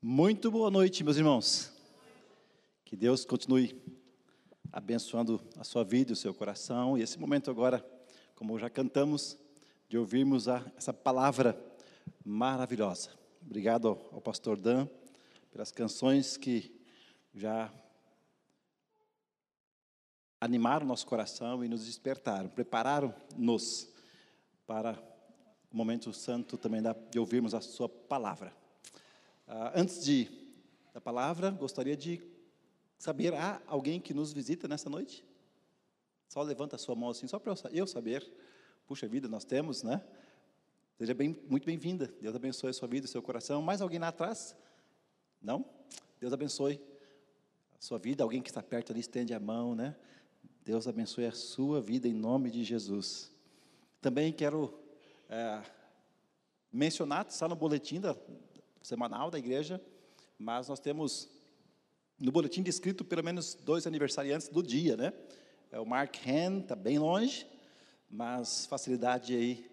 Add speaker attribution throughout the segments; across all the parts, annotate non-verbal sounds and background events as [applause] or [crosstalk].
Speaker 1: Muito boa noite, meus irmãos. Que Deus continue abençoando a sua vida, o seu coração. E esse momento agora, como já cantamos, de ouvirmos a, essa palavra maravilhosa. Obrigado ao, ao pastor Dan pelas canções que já animaram nosso coração e nos despertaram, prepararam-nos para o momento santo também de ouvirmos a sua palavra. Uh, antes de da palavra, gostaria de saber, há alguém que nos visita nessa noite? Só levanta a sua mão assim, só para eu saber. Puxa vida, nós temos, né? Seja bem, muito bem-vinda. Deus abençoe a sua vida, o seu coração. Mais alguém lá atrás? Não? Deus abençoe a sua vida. Alguém que está perto ali, estende a mão, né? Deus abençoe a sua vida em nome de Jesus. Também quero é, mencionar, está no boletim da, semanal da igreja, mas nós temos no boletim descrito pelo menos dois aniversariantes do dia, né? É o Mark Hen, está bem longe, mas facilidade aí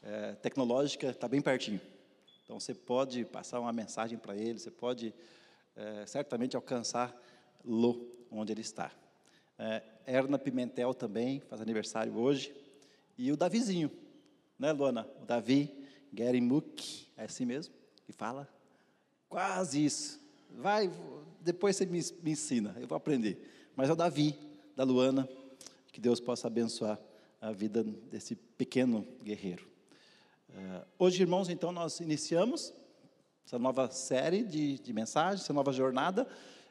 Speaker 1: é, tecnológica está bem pertinho. Então você pode passar uma mensagem para ele, você pode é, certamente alcançá-lo onde ele está. É, Erna Pimentel também faz aniversário hoje. E o Davizinho, né, Luana? O Davi Gerimuk, é assim mesmo? Fala? Quase isso. Vai, depois você me, me ensina, eu vou aprender. Mas é o Davi, da Luana, que Deus possa abençoar a vida desse pequeno guerreiro. Uh, hoje, irmãos, então, nós iniciamos essa nova série de, de mensagens, essa nova jornada.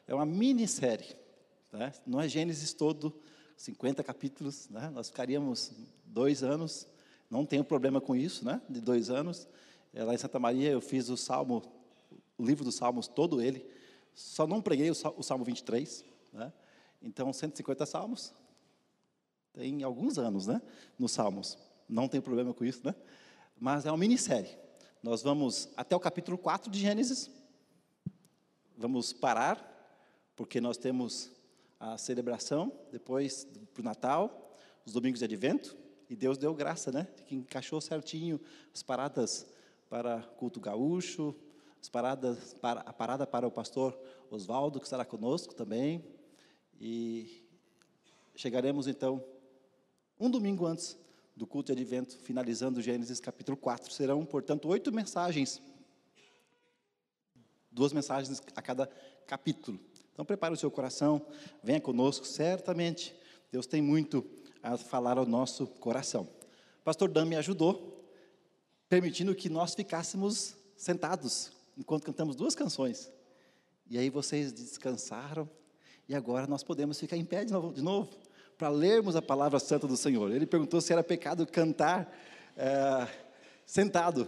Speaker 1: É uma minissérie. Né? Não é Gênesis todo, 50 capítulos. Né? Nós ficaríamos dois anos. Não tenho problema com isso, né? de dois anos. É, lá em Santa Maria eu fiz o Salmo, o livro dos Salmos, todo ele. Só não preguei o, Salmo 23. Né? Então, 150 salmos. Tem alguns anos, né? Nos salmos. Não tem problema com isso, né? Mas é uma minissérie. Nós vamos até o capítulo 4 de Gênesis. Vamos parar, porque nós temos a celebração, depois para o Natal, os domingos de advento, e Deus deu graça, né? Que encaixou certinho as paradas para culto gaúcho, as paradas, para, a parada para o pastor Oswaldo, que estará conosco também. E chegaremos então um domingo antes do culto de advento, finalizando Gênesis capítulo 4. Serão, portanto, oito mensagens, duas mensagens a cada capítulo. Então, prepare o seu coração, venha conosco, certamente Deus tem muito a falar ao nosso coração. pastor Dan me ajudou permitindo que nós ficássemos sentados enquanto cantamos duas canções. E aí vocês descansaram e agora nós podemos ficar em pé de novo, de novo para lermos a palavra santa do Senhor. Ele perguntou se era pecado cantar é, sentado.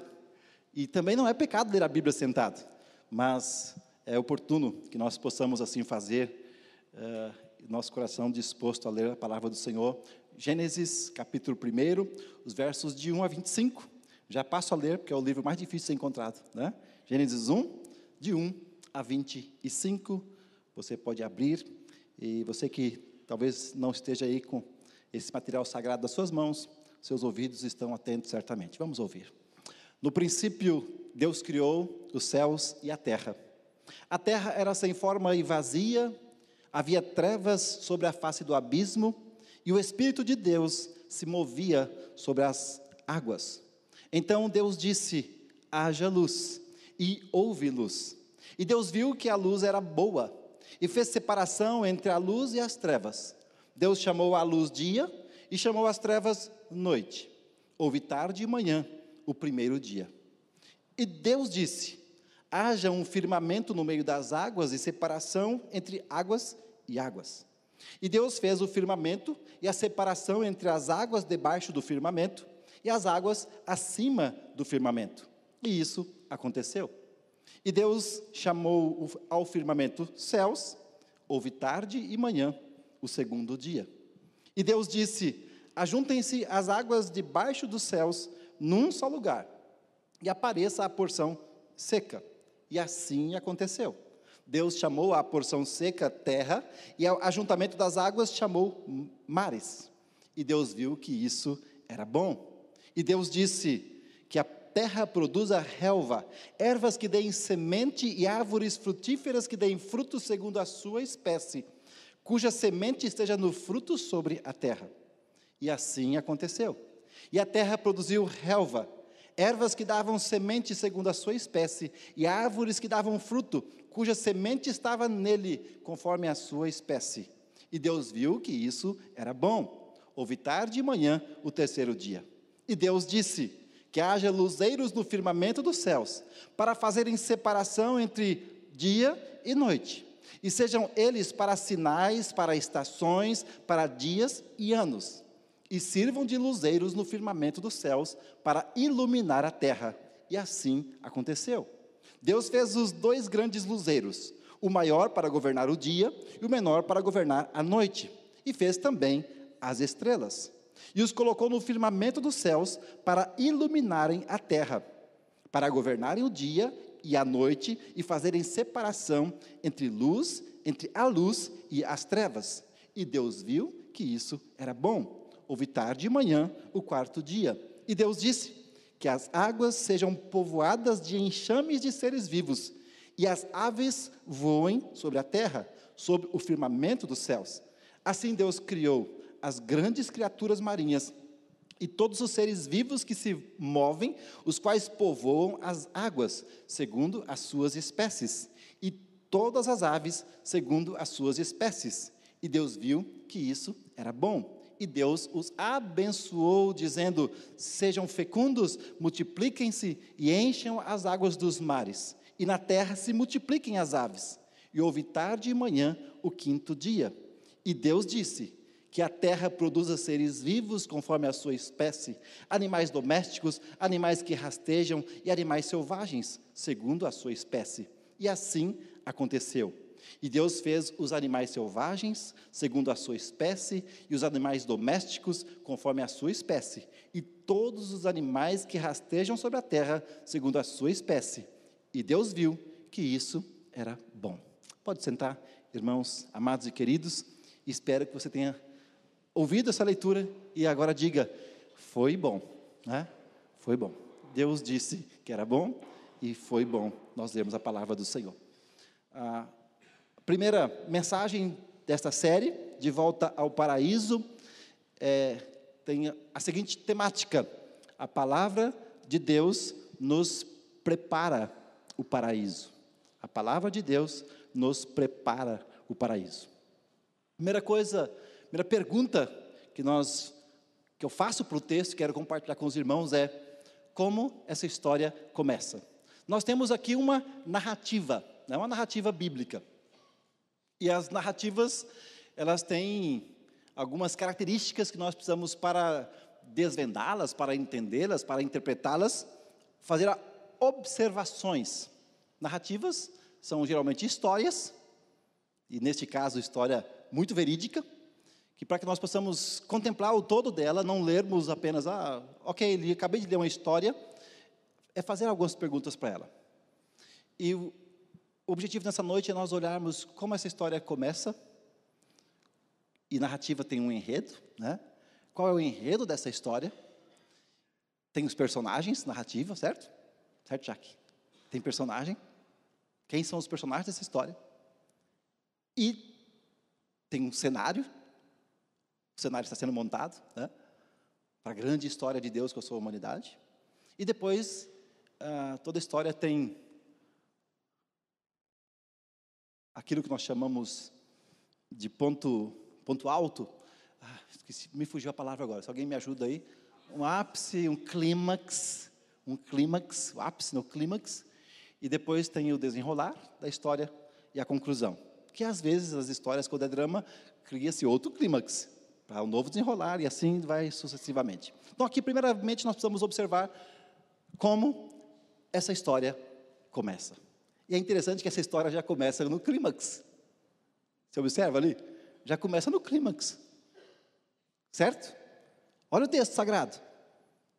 Speaker 1: E também não é pecado ler a Bíblia sentado, mas é oportuno que nós possamos assim fazer, é, nosso coração disposto a ler a palavra do Senhor. Gênesis capítulo 1, os versos de 1 a 25. Já passo a ler, porque é o livro mais difícil de ser encontrado. Né? Gênesis 1, de 1 a 25. Você pode abrir. E você que talvez não esteja aí com esse material sagrado das suas mãos, seus ouvidos estão atentos certamente. Vamos ouvir. No princípio, Deus criou os céus e a terra. A terra era sem forma e vazia, havia trevas sobre a face do abismo, e o Espírito de Deus se movia sobre as águas. Então Deus disse: haja luz, e houve luz. E Deus viu que a luz era boa, e fez separação entre a luz e as trevas. Deus chamou a luz dia, e chamou as trevas noite. Houve tarde e manhã, o primeiro dia. E Deus disse: haja um firmamento no meio das águas e separação entre águas e águas. E Deus fez o firmamento e a separação entre as águas debaixo do firmamento e as águas acima do firmamento. E isso aconteceu. E Deus chamou ao firmamento céus, houve tarde e manhã, o segundo dia. E Deus disse: Ajuntem-se as águas debaixo dos céus num só lugar, e apareça a porção seca. E assim aconteceu. Deus chamou a porção seca terra, e o ajuntamento das águas chamou mares. E Deus viu que isso era bom. E Deus disse que a terra produza relva, ervas que deem semente e árvores frutíferas que deem fruto segundo a sua espécie, cuja semente esteja no fruto sobre a terra. E assim aconteceu. E a terra produziu relva, ervas que davam semente segundo a sua espécie, e árvores que davam fruto, cuja semente estava nele, conforme a sua espécie. E Deus viu que isso era bom. Houve tarde e manhã o terceiro dia. E Deus disse: Que haja luzeiros no firmamento dos céus, para fazerem separação entre dia e noite, e sejam eles para sinais, para estações, para dias e anos, e sirvam de luzeiros no firmamento dos céus, para iluminar a terra. E assim aconteceu. Deus fez os dois grandes luzeiros, o maior para governar o dia e o menor para governar a noite, e fez também as estrelas e os colocou no firmamento dos céus para iluminarem a terra, para governarem o dia e a noite e fazerem separação entre luz, entre a luz e as trevas. E Deus viu que isso era bom. Houve tarde e manhã o quarto dia. E Deus disse: Que as águas sejam povoadas de enxames de seres vivos, e as aves voem sobre a terra, sobre o firmamento dos céus. Assim Deus criou as grandes criaturas marinhas e todos os seres vivos que se movem, os quais povoam as águas, segundo as suas espécies, e todas as aves, segundo as suas espécies. E Deus viu que isso era bom. E Deus os abençoou, dizendo: Sejam fecundos, multipliquem-se e encham as águas dos mares, e na terra se multipliquem as aves. E houve tarde e manhã o quinto dia. E Deus disse: que a terra produza seres vivos conforme a sua espécie, animais domésticos, animais que rastejam e animais selvagens, segundo a sua espécie. E assim aconteceu. E Deus fez os animais selvagens, segundo a sua espécie, e os animais domésticos, conforme a sua espécie, e todos os animais que rastejam sobre a terra, segundo a sua espécie. E Deus viu que isso era bom. Pode sentar, irmãos amados e queridos, espero que você tenha ouvido essa leitura e agora diga: foi bom, né? Foi bom. Deus disse que era bom e foi bom nós lemos a palavra do Senhor. A primeira mensagem desta série, De Volta ao Paraíso, é, tem a seguinte temática: a palavra de Deus nos prepara o paraíso. A palavra de Deus nos prepara o paraíso. Primeira coisa primeira pergunta que nós que eu faço para o texto, quero compartilhar com os irmãos é como essa história começa. Nós temos aqui uma narrativa, né, uma narrativa bíblica. E as narrativas, elas têm algumas características que nós precisamos para desvendá-las, para entendê-las, para interpretá-las, fazer observações. Narrativas são geralmente histórias, e neste caso, história muito verídica, que para que nós possamos contemplar o todo dela, não lermos apenas, ah, ok, acabei de ler uma história, é fazer algumas perguntas para ela. E o objetivo nessa noite é nós olharmos como essa história começa, e narrativa tem um enredo, né? Qual é o enredo dessa história? Tem os personagens, narrativa, certo? Certo, Jack? Tem personagem. Quem são os personagens dessa história? E tem um cenário, o cenário está sendo montado, né? Para a grande história de Deus com a sua humanidade. E depois, ah, toda a história tem aquilo que nós chamamos de ponto, ponto alto. Ah, esqueci, me fugiu a palavra agora. Se alguém me ajuda aí. Um ápice, um clímax, um clímax, o ápice no clímax. E depois tem o desenrolar da história e a conclusão. Que às vezes as histórias, quando é drama, cria-se outro clímax o novo desenrolar e assim vai sucessivamente. Então, aqui, primeiramente, nós precisamos observar como essa história começa. E é interessante que essa história já começa no clímax. Você observa ali? Já começa no clímax. Certo? Olha o texto sagrado.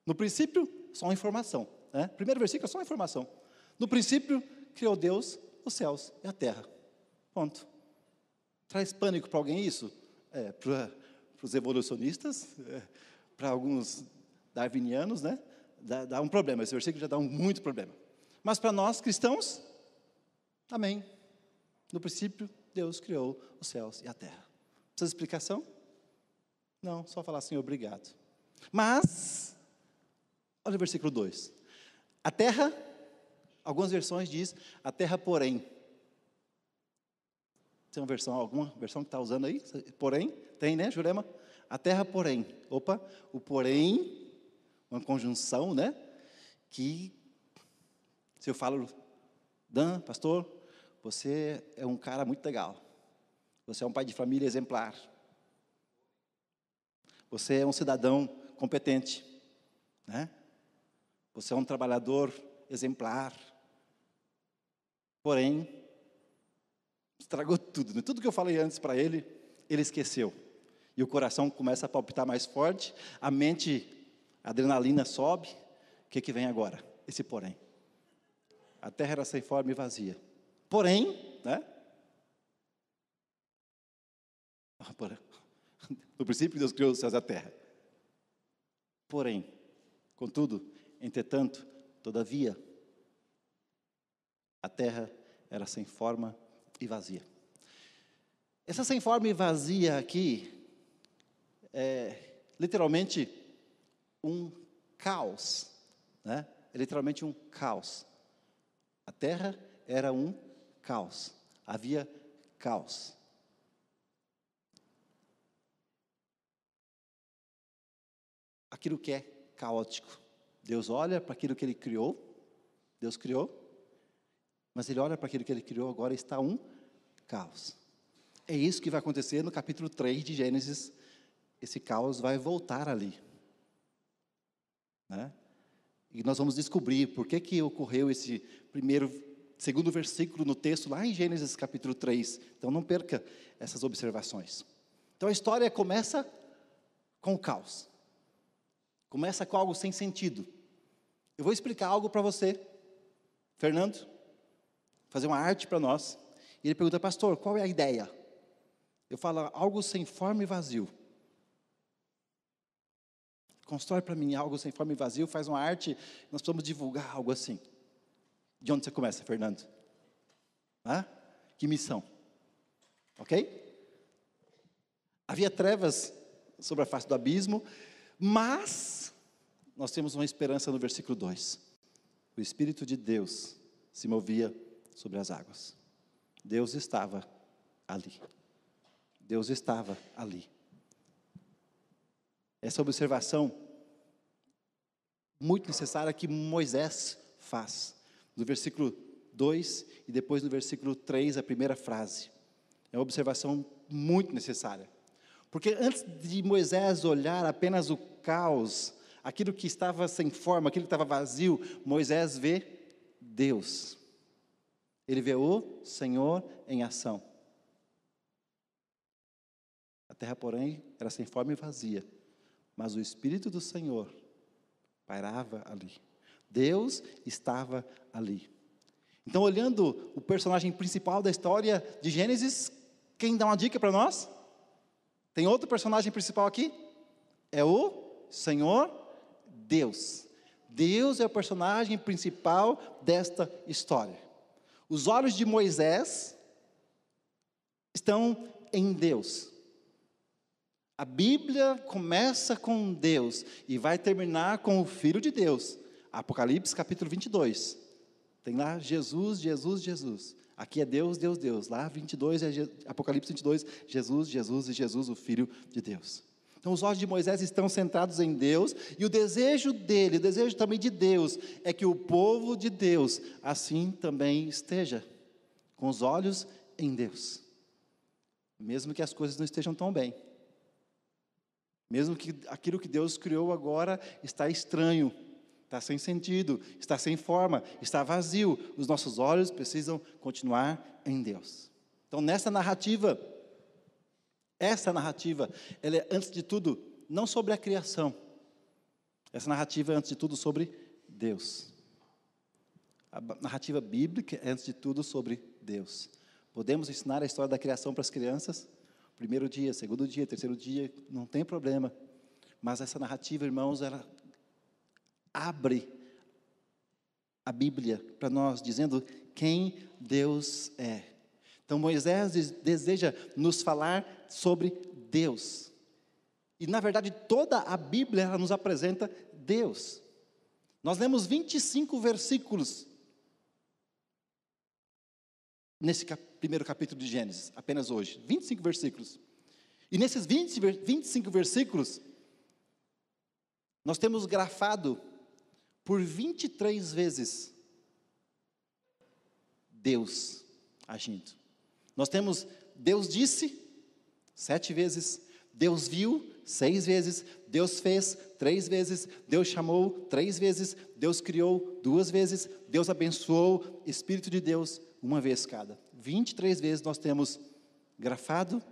Speaker 1: No princípio, só informação. Né? Primeiro versículo só informação. No princípio, criou Deus os céus e a terra. Ponto. Traz pânico para alguém isso? É, para para os evolucionistas, é, para alguns darwinianos, né? dá, dá um problema, esse versículo já dá um muito problema. Mas para nós cristãos, amém. No princípio, Deus criou os céus e a terra. Precisa de explicação? Não, só falar assim, obrigado. Mas, olha o versículo 2. A terra, algumas versões diz, a terra porém. Tem uma versão, alguma versão que está usando aí? Porém, tem, né, Jurema? A terra porém. Opa, o porém, uma conjunção, né? Que, se eu falo, Dan, pastor, você é um cara muito legal. Você é um pai de família exemplar. Você é um cidadão competente, né? Você é um trabalhador exemplar. Porém, estragou tudo. Né? Tudo que eu falei antes para ele, ele esqueceu. E o coração começa a palpitar mais forte, a mente, a adrenalina sobe. O que, que vem agora? Esse porém. A terra era sem forma e vazia. Porém, né? [laughs] No princípio, Deus criou os céus e a terra. Porém, contudo, entretanto, todavia, a terra era sem forma e vazia. Essa sem forma e vazia aqui é literalmente um caos, né? É literalmente um caos. A terra era um caos. Havia caos. Aquilo que é caótico. Deus olha para aquilo que ele criou, Deus criou, mas ele olha para aquilo que ele criou, agora está um caos. É isso que vai acontecer no capítulo 3 de Gênesis. Esse caos vai voltar ali. Né? E nós vamos descobrir por que, que ocorreu esse primeiro segundo versículo no texto, lá em Gênesis capítulo 3. Então não perca essas observações. Então a história começa com o caos. Começa com algo sem sentido. Eu vou explicar algo para você, Fernando, fazer uma arte para nós. E ele pergunta, pastor, qual é a ideia? Eu falo, algo sem forma e vazio. Constrói para mim algo sem forma e vazio, faz uma arte, nós precisamos divulgar algo assim. De onde você começa, Fernando? Ah? Que missão? Ok? Havia trevas sobre a face do abismo, mas nós temos uma esperança no versículo 2. O Espírito de Deus se movia sobre as águas. Deus estava ali. Deus estava ali. Essa observação muito necessária que Moisés faz no versículo 2 e depois no versículo 3, a primeira frase. É uma observação muito necessária. Porque antes de Moisés olhar apenas o caos, aquilo que estava sem forma, aquilo que estava vazio, Moisés vê Deus. Ele vê o Senhor em ação. A terra, porém, era sem forma e vazia, mas o Espírito do Senhor pairava ali. Deus estava ali. Então, olhando o personagem principal da história de Gênesis, quem dá uma dica para nós? Tem outro personagem principal aqui? É o Senhor Deus. Deus é o personagem principal desta história. Os olhos de Moisés estão em Deus. A Bíblia começa com Deus e vai terminar com o Filho de Deus. Apocalipse capítulo 22. Tem lá Jesus, Jesus, Jesus. Aqui é Deus, Deus, Deus. Lá 22 é Apocalipse 22, Jesus, Jesus e Jesus, o Filho de Deus. Então os olhos de Moisés estão centrados em Deus e o desejo dele, o desejo também de Deus, é que o povo de Deus assim também esteja, com os olhos em Deus. Mesmo que as coisas não estejam tão bem. Mesmo que aquilo que Deus criou agora está estranho, está sem sentido, está sem forma, está vazio. Os nossos olhos precisam continuar em Deus. Então, nessa narrativa, essa narrativa, ela é, antes de tudo, não sobre a criação. Essa narrativa é, antes de tudo, sobre Deus. A narrativa bíblica é, antes de tudo, sobre Deus. Podemos ensinar a história da criação para as crianças? Primeiro dia, segundo dia, terceiro dia, não tem problema. Mas essa narrativa, irmãos, ela abre a Bíblia para nós, dizendo quem Deus é. Então Moisés deseja nos falar sobre Deus. E na verdade toda a Bíblia ela nos apresenta Deus. Nós lemos 25 versículos nesse cap primeiro capítulo de Gênesis, apenas hoje. 25 versículos. E nesses 20, 25 versículos, nós temos grafado por 23 vezes Deus agindo. Nós temos Deus disse, sete vezes, Deus viu, seis vezes, Deus fez, três vezes, Deus chamou, três vezes, Deus criou, duas vezes, Deus abençoou, Espírito de Deus, uma vez cada. 23 vezes nós temos grafado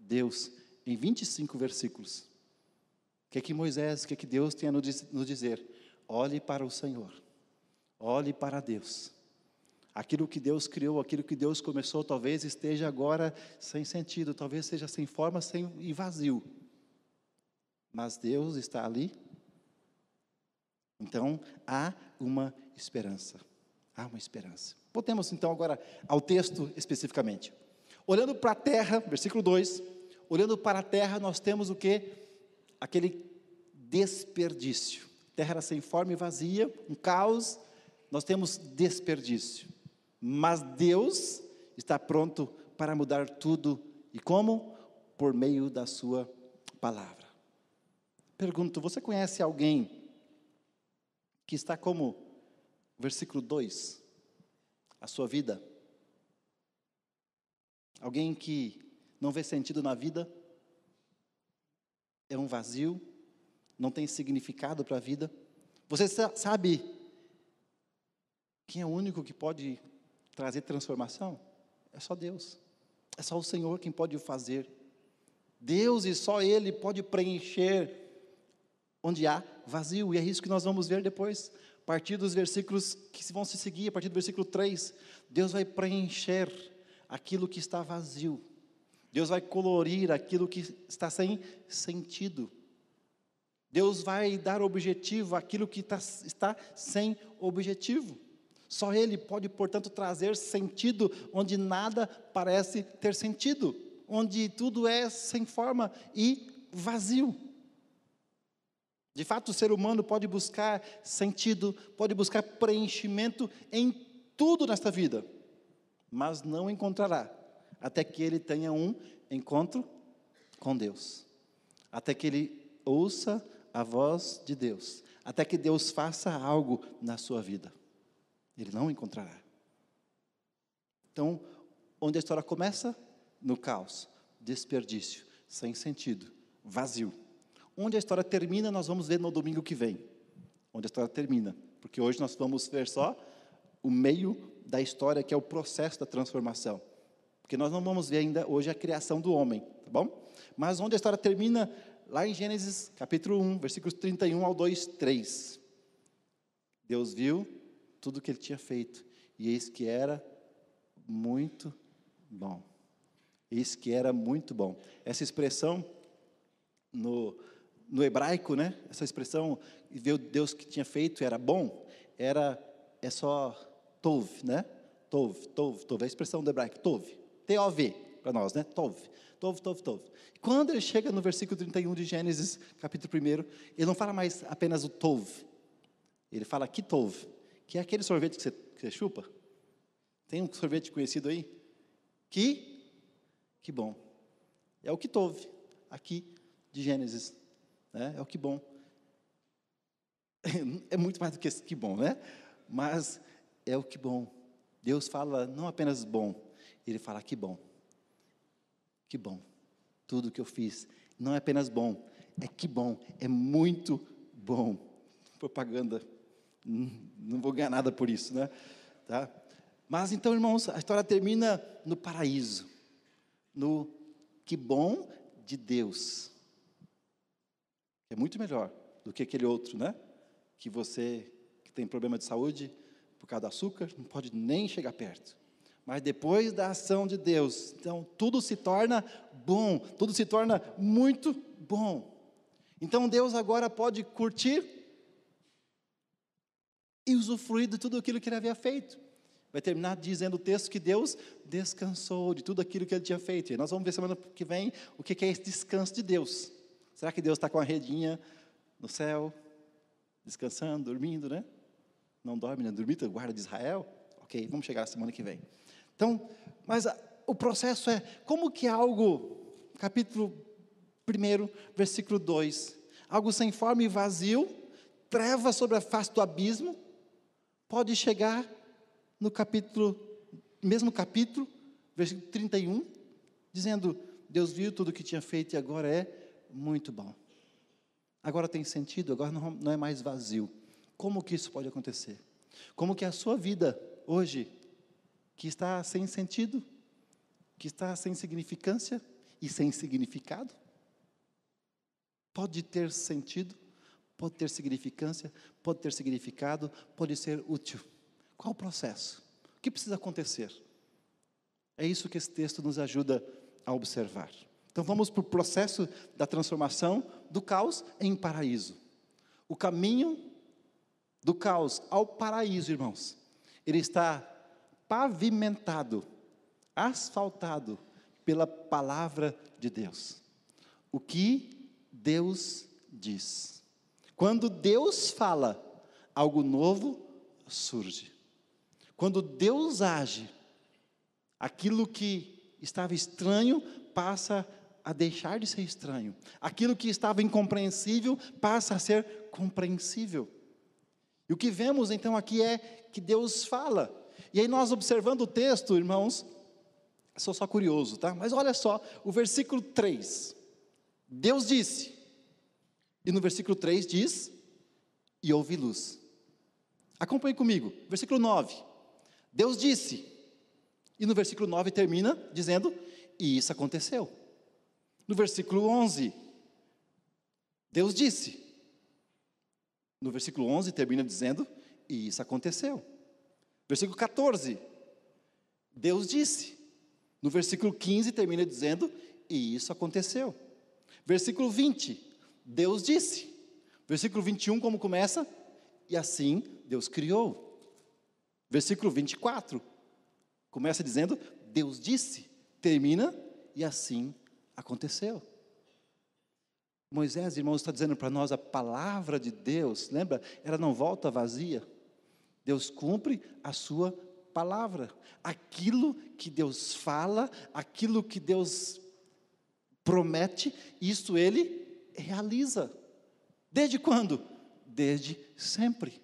Speaker 1: Deus em 25 versículos. O que é que Moisés, o que é que Deus tem a nos dizer? Olhe para o Senhor, olhe para Deus. Aquilo que Deus criou, aquilo que Deus começou, talvez esteja agora sem sentido, talvez seja sem forma sem, e vazio. Mas Deus está ali. Então, há uma esperança. Há uma esperança. Voltemos então agora ao texto especificamente. Olhando para a terra, versículo 2, olhando para a terra, nós temos o que? Aquele desperdício. A terra era sem forma e vazia, um caos, nós temos desperdício. Mas Deus está pronto para mudar tudo. E como? Por meio da Sua palavra. Pergunto: você conhece alguém que está como, versículo 2, a sua vida? Alguém que não vê sentido na vida? É um vazio? Não tem significado para a vida? Você sabe quem é o único que pode trazer transformação? É só Deus. É só o Senhor quem pode o fazer. Deus e só Ele pode preencher onde há vazio, e é isso que nós vamos ver depois partir dos versículos que vão se seguir, a partir do versículo 3, Deus vai preencher aquilo que está vazio. Deus vai colorir aquilo que está sem sentido. Deus vai dar objetivo àquilo que está, está sem objetivo. Só Ele pode, portanto, trazer sentido onde nada parece ter sentido, onde tudo é sem forma e vazio. De fato, o ser humano pode buscar sentido, pode buscar preenchimento em tudo nesta vida, mas não encontrará até que ele tenha um encontro com Deus, até que ele ouça a voz de Deus, até que Deus faça algo na sua vida. Ele não encontrará. Então, onde a história começa? No caos, desperdício, sem sentido, vazio. Onde a história termina, nós vamos ver no domingo que vem. Onde a história termina. Porque hoje nós vamos ver só o meio da história, que é o processo da transformação. Porque nós não vamos ver ainda hoje a criação do homem, tá bom? Mas onde a história termina, lá em Gênesis capítulo 1, versículos 31 ao 2, 3. Deus viu tudo o que ele tinha feito, e eis que era muito bom. Eis que era muito bom. Essa expressão no, no hebraico, né, essa expressão, ver o Deus que tinha feito era bom, era, é só tov, né? Tov, tov, tov, é a expressão do hebraico, tov, T-O-V, para nós, né? Tov, tov, tov, tov. Quando ele chega no versículo 31 de Gênesis, capítulo 1, ele não fala mais apenas o tov, ele fala kitov, que é aquele sorvete que você, que você chupa. Tem um sorvete conhecido aí? Que, que bom. É o kitov, aqui de Gênesis né? É o que bom. [laughs] É muito mais do que que bom, né? Mas é o que bom. Deus fala não apenas bom, Ele fala que bom. Que bom. Tudo que eu fiz não é apenas bom, é que bom, é muito bom. Propaganda, não vou ganhar nada por isso, né? Tá? Mas então, irmãos, a história termina no paraíso, no que bom de Deus. É muito melhor do que aquele outro, né? Que você que tem problema de saúde por causa do açúcar, não pode nem chegar perto. Mas depois da ação de Deus, então tudo se torna bom, tudo se torna muito bom. Então Deus agora pode curtir e usufruir de tudo aquilo que ele havia feito. Vai terminar dizendo o texto que Deus descansou de tudo aquilo que ele tinha feito. E nós vamos ver semana que vem o que é esse descanso de Deus. Será que Deus está com a redinha no céu, descansando, dormindo, né? Não dorme, né? Dormir, guarda de Israel? Ok, vamos chegar na semana que vem. Então, mas a, o processo é como que algo, capítulo 1, versículo 2, algo sem forma e vazio, treva sobre a face do abismo, pode chegar no capítulo, mesmo capítulo, versículo 31, dizendo: Deus viu tudo o que tinha feito e agora é muito bom. Agora tem sentido, agora não, não é mais vazio. Como que isso pode acontecer? Como que a sua vida hoje, que está sem sentido, que está sem significância e sem significado, pode ter sentido, pode ter significância, pode ter significado, pode ser útil. Qual o processo? O que precisa acontecer? É isso que esse texto nos ajuda a observar. Então vamos para o processo da transformação do caos em paraíso. O caminho do caos ao paraíso, irmãos, ele está pavimentado, asfaltado pela palavra de Deus. O que Deus diz. Quando Deus fala, algo novo surge. Quando Deus age, aquilo que estava estranho passa a deixar de ser estranho. Aquilo que estava incompreensível passa a ser compreensível. E o que vemos então aqui é que Deus fala. E aí nós observando o texto, irmãos, sou só curioso, tá? Mas olha só, o versículo 3. Deus disse. E no versículo 3 diz: E houve luz. Acompanhe comigo. Versículo 9. Deus disse. E no versículo 9 termina dizendo: E isso aconteceu. No versículo 11, Deus disse. No versículo 11 termina dizendo: E isso aconteceu. Versículo 14, Deus disse. No versículo 15 termina dizendo: E isso aconteceu. Versículo 20, Deus disse. Versículo 21, como começa? E assim Deus criou. Versículo 24 começa dizendo: Deus disse, termina e assim aconteceu. Moisés, irmãos, está dizendo para nós a palavra de Deus, lembra? Ela não volta vazia. Deus cumpre a sua palavra. Aquilo que Deus fala, aquilo que Deus promete, isso ele realiza. Desde quando? Desde sempre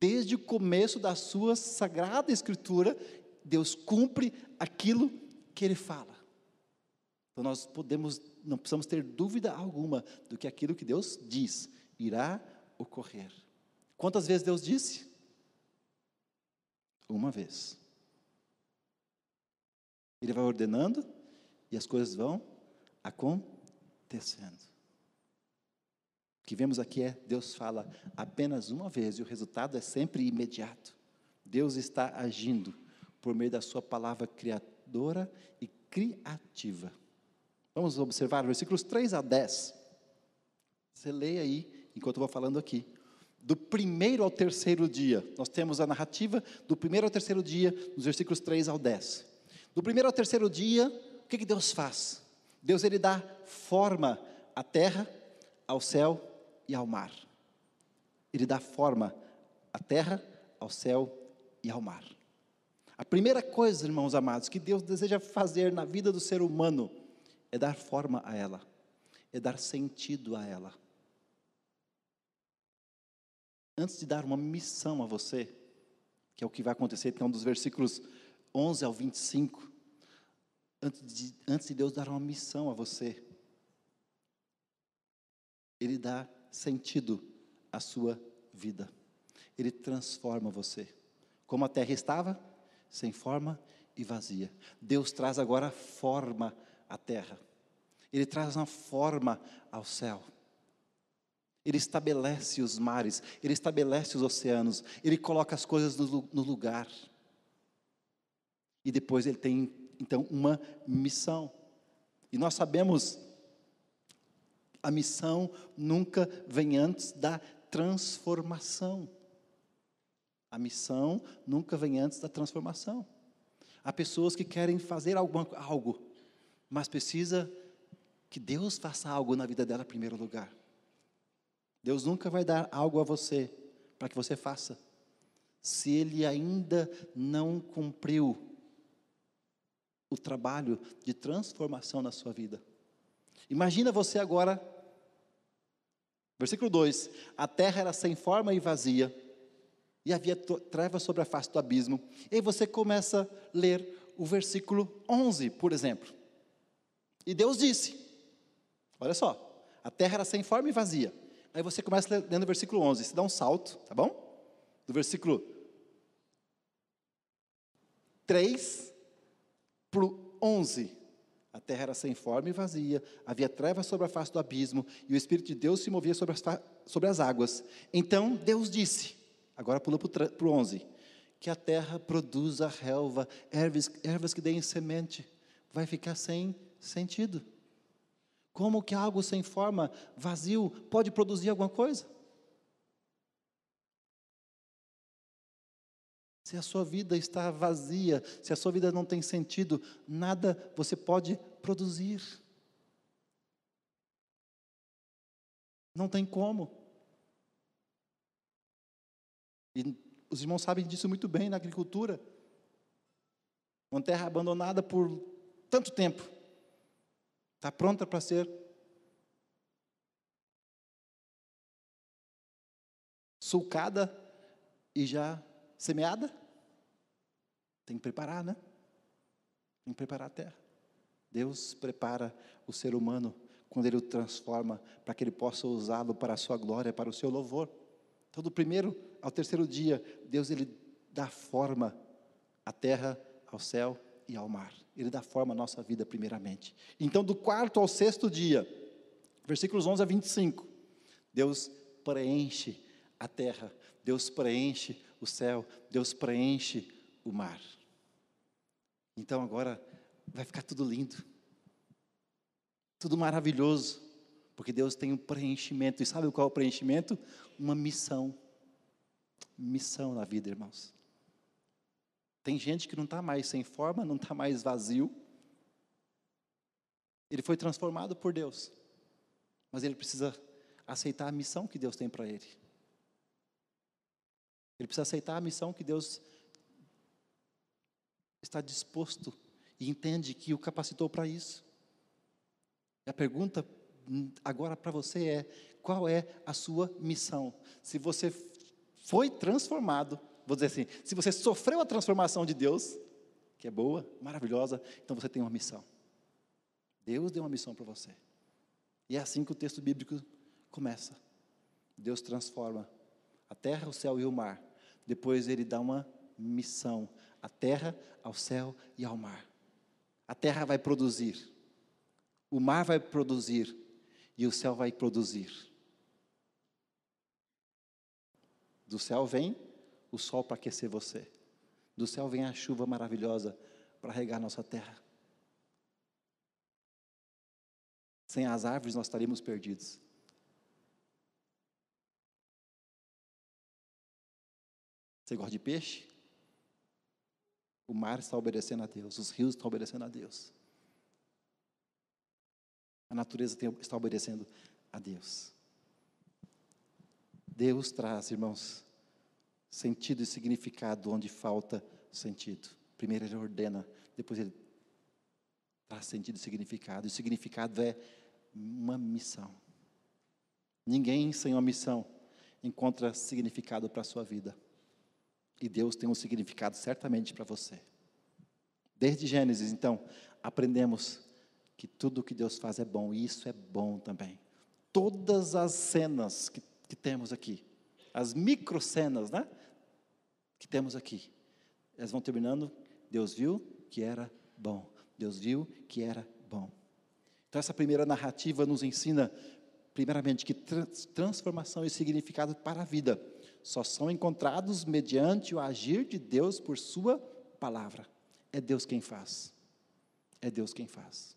Speaker 1: desde o começo da sua sagrada escritura, Deus cumpre aquilo que ele fala. Então nós podemos, não precisamos ter dúvida alguma do que aquilo que Deus diz irá ocorrer. Quantas vezes Deus disse? Uma vez. Ele vai ordenando e as coisas vão acontecendo que vemos aqui é Deus fala apenas uma vez e o resultado é sempre imediato. Deus está agindo por meio da sua palavra criadora e criativa. Vamos observar versículos 3 a 10. Você leia aí, enquanto eu vou falando aqui. Do primeiro ao terceiro dia, nós temos a narrativa do primeiro ao terceiro dia, nos versículos 3 ao 10. Do primeiro ao terceiro dia, o que, que Deus faz? Deus ele dá forma à terra, ao céu e ao mar. Ele dá forma à terra, ao céu e ao mar. A primeira coisa, irmãos amados, que Deus deseja fazer na vida do ser humano é dar forma a ela, é dar sentido a ela. Antes de dar uma missão a você, que é o que vai acontecer então dos versículos 11 ao 25, antes de, antes de Deus dar uma missão a você, Ele dá sentido à sua vida. Ele transforma você. Como a terra estava, sem forma e vazia. Deus traz agora forma à terra. Ele traz uma forma ao céu. Ele estabelece os mares, ele estabelece os oceanos, ele coloca as coisas no, no lugar. E depois ele tem, então, uma missão. E nós sabemos a missão nunca vem antes da transformação. A missão nunca vem antes da transformação. Há pessoas que querem fazer alguma, algo, mas precisa que Deus faça algo na vida dela em primeiro lugar. Deus nunca vai dar algo a você para que você faça, se Ele ainda não cumpriu o trabalho de transformação na sua vida. Imagina você agora, versículo 2: a terra era sem forma e vazia, e havia trevas sobre a face do abismo. E aí você começa a ler o versículo 11, por exemplo. E Deus disse: Olha só, a terra era sem forma e vazia. Aí você começa lendo o versículo 11, você dá um salto, tá bom? Do versículo 3 para o 11. A terra era sem forma e vazia, havia trevas sobre a face do abismo, e o Espírito de Deus se movia sobre as, sobre as águas. Então Deus disse: Agora pula para o 11. Que a terra produza relva, ervas, ervas que deem semente. Vai ficar sem sentido. Como que algo sem forma, vazio, pode produzir alguma coisa? Se a sua vida está vazia, se a sua vida não tem sentido, nada você pode produzir. Não tem como. E os irmãos sabem disso muito bem na agricultura. Uma terra abandonada por tanto tempo, está pronta para ser sulcada e já semeada? Tem que preparar, né? Tem que preparar a terra. Deus prepara o ser humano quando Ele o transforma para que Ele possa usá-lo para a sua glória, para o seu louvor. Então, do primeiro ao terceiro dia, Deus ele dá forma à terra, ao céu e ao mar. Ele dá forma à nossa vida primeiramente. Então, do quarto ao sexto dia, versículos 11 a 25, Deus preenche a terra, Deus preenche o céu, Deus preenche o mar. Então agora vai ficar tudo lindo, tudo maravilhoso, porque Deus tem um preenchimento. E sabe qual é o preenchimento? Uma missão. Missão na vida, irmãos. Tem gente que não está mais sem forma, não está mais vazio. Ele foi transformado por Deus, mas ele precisa aceitar a missão que Deus tem para ele. Ele precisa aceitar a missão que Deus está disposto e entende que o capacitou para isso. E a pergunta agora para você é: qual é a sua missão? Se você foi transformado, vou dizer assim, se você sofreu a transformação de Deus, que é boa, maravilhosa, então você tem uma missão. Deus deu uma missão para você. E é assim que o texto bíblico começa. Deus transforma a terra, o céu e o mar depois ele dá uma missão à terra, ao céu e ao mar. A terra vai produzir, o mar vai produzir e o céu vai produzir. Do céu vem o sol para aquecer você. Do céu vem a chuva maravilhosa para regar nossa terra. Sem as árvores nós estaríamos perdidos. Você gosta de peixe? O mar está obedecendo a Deus, os rios estão obedecendo a Deus. A natureza está obedecendo a Deus. Deus traz, irmãos, sentido e significado onde falta sentido. Primeiro ele ordena, depois ele traz sentido e significado. E o significado é uma missão. Ninguém sem uma missão encontra significado para a sua vida. E Deus tem um significado certamente para você. Desde Gênesis, então, aprendemos que tudo que Deus faz é bom, e isso é bom também. Todas as cenas que, que temos aqui, as micro cenas, né? Que temos aqui, elas vão terminando. Deus viu que era bom. Deus viu que era bom. Então, essa primeira narrativa nos ensina, primeiramente, que transformação e significado para a vida só são encontrados mediante o agir de Deus por Sua palavra. É Deus quem faz. É Deus quem faz.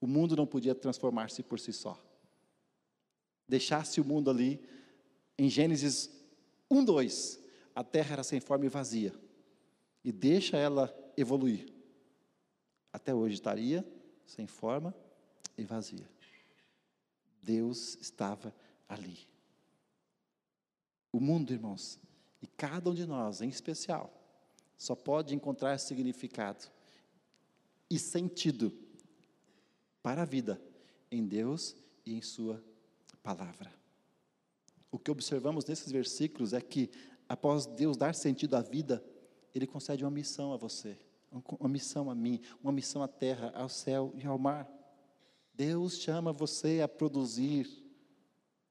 Speaker 1: O mundo não podia transformar-se por si só. Deixasse o mundo ali, em Gênesis 1, 2, a terra era sem forma e vazia. E deixa ela evoluir. Até hoje estaria sem forma e vazia. Deus estava ali. O mundo, irmãos, e cada um de nós, em especial, só pode encontrar significado e sentido para a vida em Deus e em Sua palavra. O que observamos nesses versículos é que, após Deus dar sentido à vida, Ele concede uma missão a você, uma missão a mim, uma missão à terra, ao céu e ao mar. Deus chama você a produzir.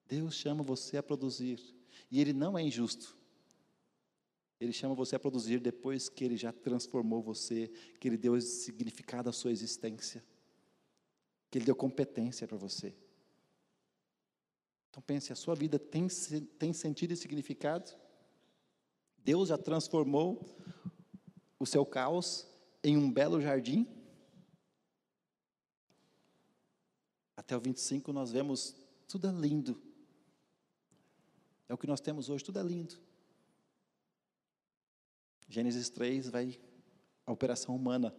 Speaker 1: Deus chama você a produzir. E Ele não é injusto. Ele chama você a produzir depois que Ele já transformou você, que Ele deu significado à sua existência, que Ele deu competência para você. Então pense, a sua vida tem, tem sentido e significado? Deus já transformou o seu caos em um belo jardim? Até o 25 nós vemos tudo é lindo. É o que nós temos hoje, tudo é lindo. Gênesis 3 vai a operação humana.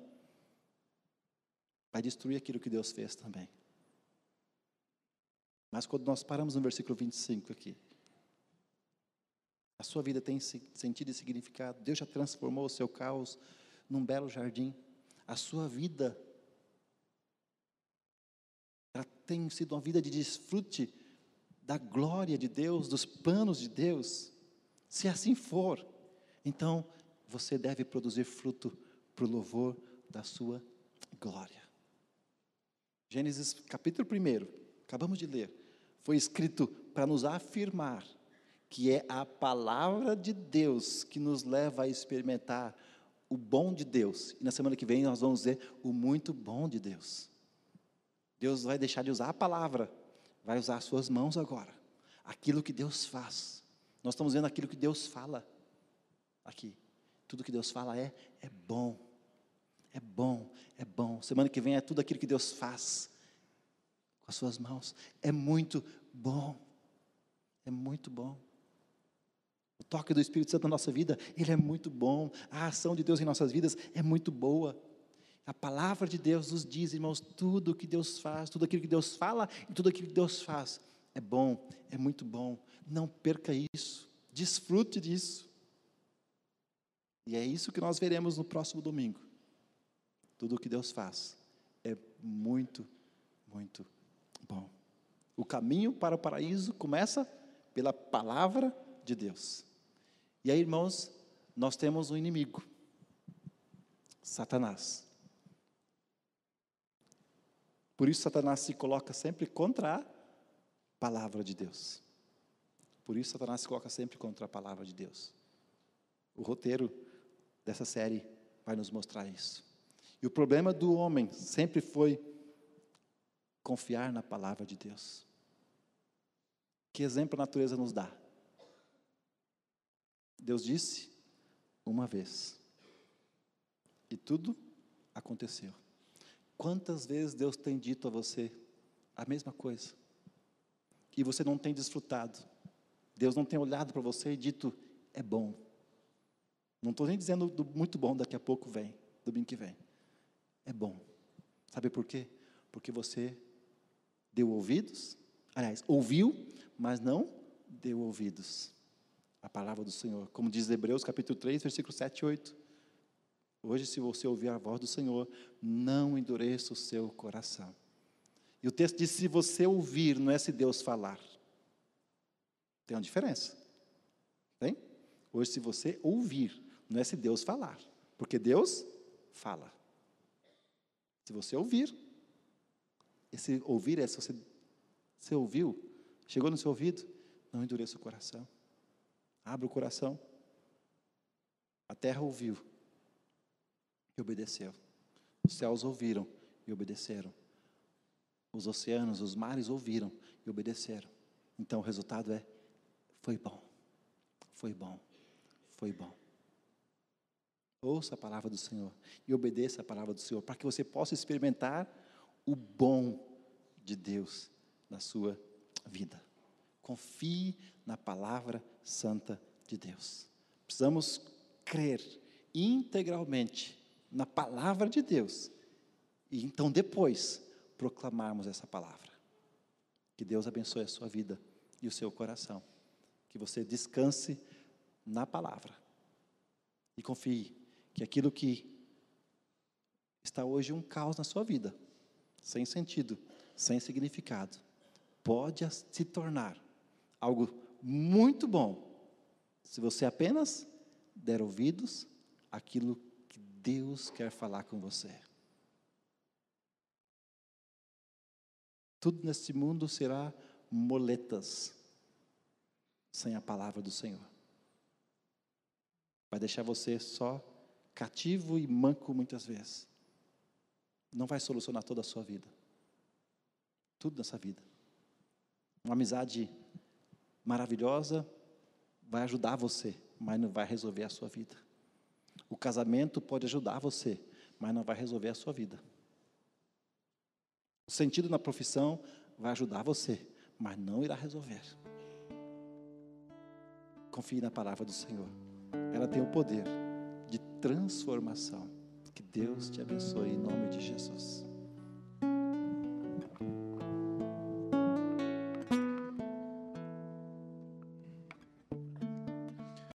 Speaker 1: Vai destruir aquilo que Deus fez também. Mas quando nós paramos no versículo 25 aqui, a sua vida tem sentido e significado. Deus já transformou o seu caos num belo jardim. A sua vida ela tem sido uma vida de desfrute da glória de Deus, dos planos de Deus. Se assim for, então você deve produzir fruto para o louvor da sua glória. Gênesis capítulo 1, acabamos de ler, foi escrito para nos afirmar que é a palavra de Deus que nos leva a experimentar o bom de Deus. E na semana que vem nós vamos ver o muito bom de Deus. Deus vai deixar de usar a palavra, vai usar as suas mãos agora. Aquilo que Deus faz. Nós estamos vendo aquilo que Deus fala aqui. Tudo que Deus fala é, é bom. É bom, é bom. Semana que vem é tudo aquilo que Deus faz com as suas mãos. É muito bom. É muito bom. O toque do Espírito Santo na nossa vida, ele é muito bom. A ação de Deus em nossas vidas é muito boa. A palavra de Deus nos diz, irmãos, tudo o que Deus faz, tudo aquilo que Deus fala e tudo aquilo que Deus faz é bom, é muito bom. Não perca isso. Desfrute disso. E é isso que nós veremos no próximo domingo. Tudo o que Deus faz é muito, muito bom. O caminho para o paraíso começa pela palavra de Deus. E aí, irmãos, nós temos um inimigo, Satanás. Por isso, Satanás se coloca sempre contra a palavra de Deus. Por isso, Satanás se coloca sempre contra a palavra de Deus. O roteiro dessa série vai nos mostrar isso. E o problema do homem sempre foi confiar na palavra de Deus. Que exemplo a natureza nos dá? Deus disse uma vez, e tudo aconteceu. Quantas vezes Deus tem dito a você a mesma coisa, e você não tem desfrutado? Deus não tem olhado para você e dito, é bom. Não estou nem dizendo do muito bom, daqui a pouco vem, domingo que vem. É bom. Sabe por quê? Porque você deu ouvidos, aliás, ouviu, mas não deu ouvidos à palavra do Senhor. Como diz Hebreus capítulo 3, versículo 7 e 8. Hoje, se você ouvir a voz do Senhor, não endureça o seu coração. E o texto diz: se você ouvir, não é se Deus falar. Tem uma diferença. Tem? Hoje, se você ouvir, não é se Deus falar, porque Deus fala. Se você ouvir, esse ouvir é se você, você ouviu, chegou no seu ouvido, não endureça o coração. Abra o coração. A terra ouviu obedeceu. Os céus ouviram e obedeceram. Os oceanos, os mares ouviram e obedeceram. Então o resultado é: foi bom, foi bom, foi bom. Ouça a palavra do Senhor e obedeça a palavra do Senhor, para que você possa experimentar o bom de Deus na sua vida. Confie na palavra santa de Deus, Precisamos crer integralmente na palavra de Deus e então depois proclamarmos essa palavra. Que Deus abençoe a sua vida e o seu coração. Que você descanse na palavra. E confie que aquilo que está hoje um caos na sua vida, sem sentido, sem significado, pode se tornar algo muito bom se você apenas der ouvidos àquilo que Deus quer falar com você. Tudo neste mundo será moletas sem a palavra do Senhor. Vai deixar você só cativo e manco muitas vezes. Não vai solucionar toda a sua vida. Tudo nessa vida. Uma amizade maravilhosa vai ajudar você, mas não vai resolver a sua vida. O casamento pode ajudar você, mas não vai resolver a sua vida. O sentido na profissão vai ajudar você, mas não irá resolver. Confie na palavra do Senhor. Ela tem o poder de transformação. Que Deus te abençoe em nome de Jesus.